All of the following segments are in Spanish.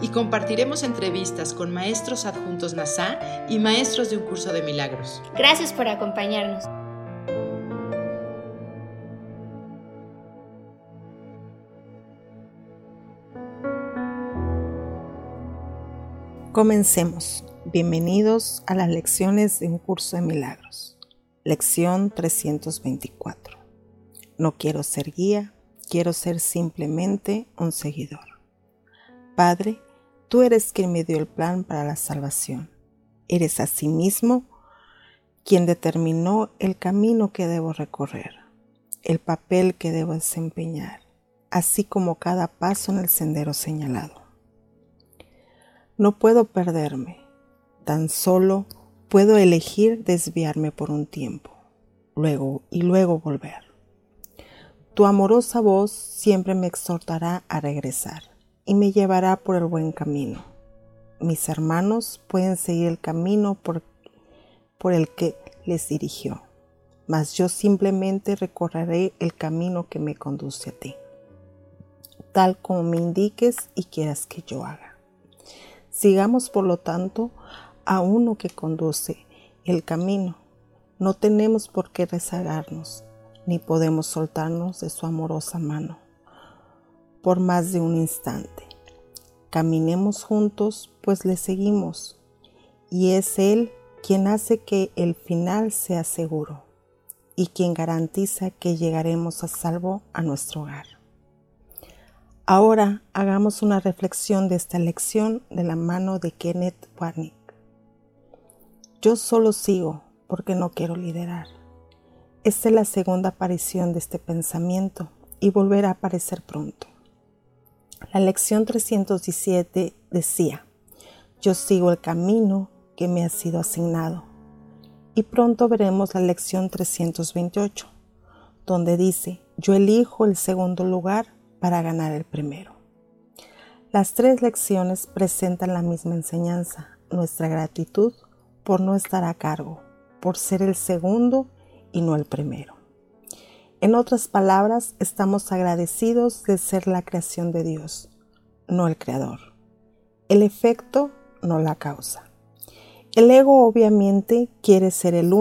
Y compartiremos entrevistas con maestros adjuntos NASA y maestros de un curso de milagros. Gracias por acompañarnos. Comencemos. Bienvenidos a las lecciones de un curso de milagros. Lección 324. No quiero ser guía, quiero ser simplemente un seguidor. Padre, tú eres quien me dio el plan para la salvación. Eres asimismo quien determinó el camino que debo recorrer, el papel que debo desempeñar, así como cada paso en el sendero señalado. No puedo perderme, tan solo puedo elegir desviarme por un tiempo, luego y luego volver. Tu amorosa voz siempre me exhortará a regresar y me llevará por el buen camino. Mis hermanos pueden seguir el camino por, por el que les dirigió, mas yo simplemente recorreré el camino que me conduce a ti, tal como me indiques y quieras que yo haga. Sigamos, por lo tanto, a uno que conduce el camino. No tenemos por qué rezagarnos, ni podemos soltarnos de su amorosa mano por más de un instante. Caminemos juntos, pues le seguimos, y es Él quien hace que el final sea seguro y quien garantiza que llegaremos a salvo a nuestro hogar. Ahora hagamos una reflexión de esta lección de la mano de Kenneth Warnick. Yo solo sigo porque no quiero liderar. Esta es la segunda aparición de este pensamiento y volverá a aparecer pronto. La lección 317 decía, yo sigo el camino que me ha sido asignado. Y pronto veremos la lección 328, donde dice, yo elijo el segundo lugar para ganar el primero. Las tres lecciones presentan la misma enseñanza, nuestra gratitud por no estar a cargo, por ser el segundo y no el primero. En otras palabras, estamos agradecidos de ser la creación de Dios, no el creador. El efecto, no la causa. El ego obviamente quiere ser el,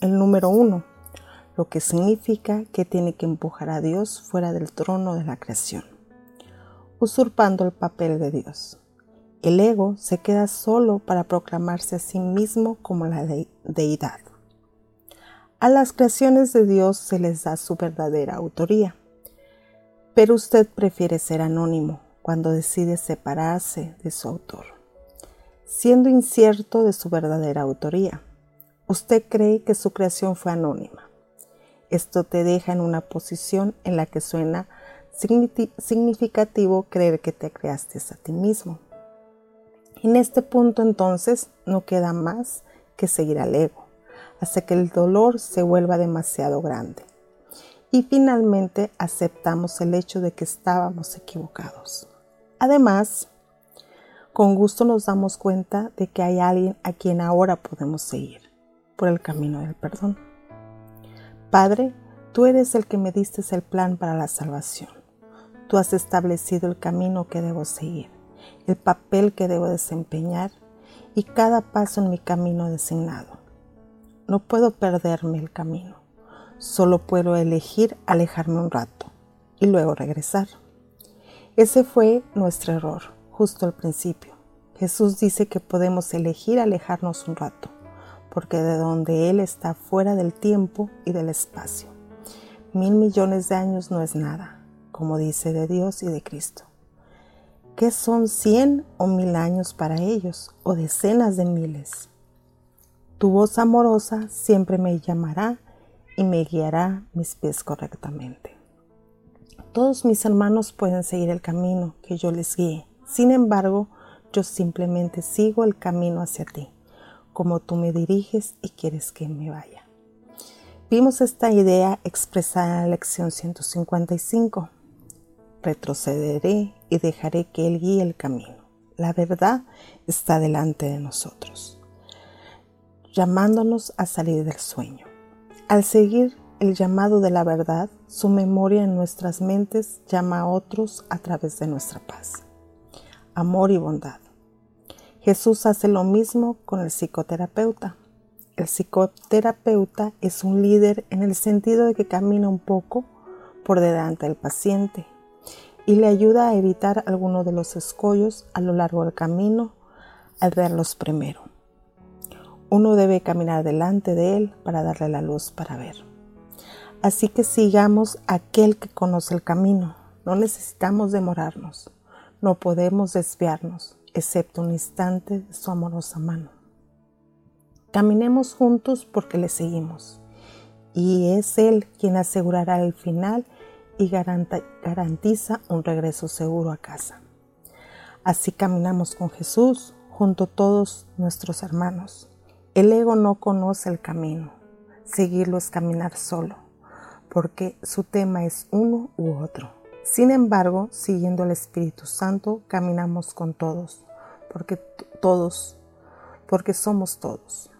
el número uno, lo que significa que tiene que empujar a Dios fuera del trono de la creación, usurpando el papel de Dios. El ego se queda solo para proclamarse a sí mismo como la deidad. A las creaciones de Dios se les da su verdadera autoría, pero usted prefiere ser anónimo cuando decide separarse de su autor, siendo incierto de su verdadera autoría. Usted cree que su creación fue anónima esto te deja en una posición en la que suena significativo creer que te creaste a ti mismo. En este punto entonces no queda más que seguir al ego, hasta que el dolor se vuelva demasiado grande. Y finalmente aceptamos el hecho de que estábamos equivocados. Además, con gusto nos damos cuenta de que hay alguien a quien ahora podemos seguir por el camino del perdón. Padre, tú eres el que me diste el plan para la salvación. Tú has establecido el camino que debo seguir, el papel que debo desempeñar y cada paso en mi camino designado. No puedo perderme el camino, solo puedo elegir alejarme un rato y luego regresar. Ese fue nuestro error, justo al principio. Jesús dice que podemos elegir alejarnos un rato, porque de donde Él está fuera del tiempo y del espacio. Mil millones de años no es nada, como dice de Dios y de Cristo. ¿Qué son cien o mil años para ellos, o decenas de miles? Tu voz amorosa siempre me llamará y me guiará mis pies correctamente. Todos mis hermanos pueden seguir el camino que yo les guíe. Sin embargo, yo simplemente sigo el camino hacia ti, como tú me diriges y quieres que me vaya. Vimos esta idea expresada en la lección 155. Retrocederé y dejaré que Él guíe el camino. La verdad está delante de nosotros, llamándonos a salir del sueño. Al seguir el llamado de la verdad, su memoria en nuestras mentes llama a otros a través de nuestra paz, amor y bondad. Jesús hace lo mismo con el psicoterapeuta. El psicoterapeuta es un líder en el sentido de que camina un poco por delante del paciente y le ayuda a evitar algunos de los escollos a lo largo del camino al verlos primero. Uno debe caminar delante de él para darle la luz para ver. Así que sigamos aquel que conoce el camino. No necesitamos demorarnos. No podemos desviarnos, excepto un instante de su amorosa mano. Caminemos juntos porque le seguimos. Y es Él quien asegurará el final y garantiza un regreso seguro a casa. Así caminamos con Jesús junto a todos nuestros hermanos. El ego no conoce el camino. Seguirlo es caminar solo, porque su tema es uno u otro. Sin embargo, siguiendo al Espíritu Santo, caminamos con todos, porque todos, porque somos todos.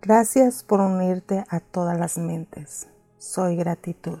Gracias por unirte a todas las mentes. Soy gratitud.